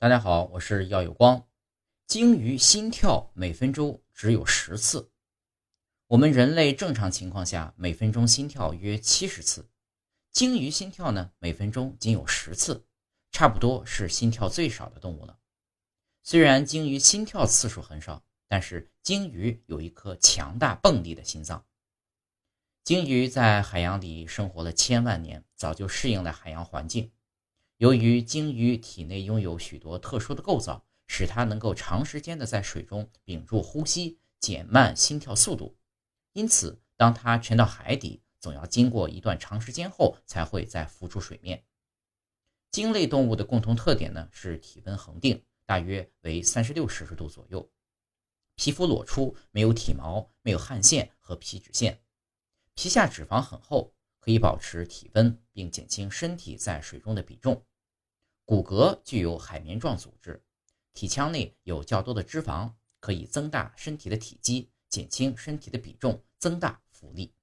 大家好，我是耀有光。鲸鱼心跳每分钟只有十次，我们人类正常情况下每分钟心跳约七十次，鲸鱼心跳呢每分钟仅有十次，差不多是心跳最少的动物了。虽然鲸鱼心跳次数很少，但是鲸鱼有一颗强大蹦迪的心脏。鲸鱼在海洋里生活了千万年，早就适应了海洋环境。由于鲸鱼体内拥有许多特殊的构造，使它能够长时间的在水中屏住呼吸，减慢心跳速度。因此，当它沉到海底，总要经过一段长时间后才会再浮出水面。鲸类动物的共同特点呢是体温恒定，大约为三十六摄氏度左右，皮肤裸出，没有体毛，没有汗腺和皮脂腺，皮下脂肪很厚，可以保持体温并减轻身体在水中的比重。骨骼具有海绵状组织，体腔内有较多的脂肪，可以增大身体的体积，减轻身体的比重，增大浮力。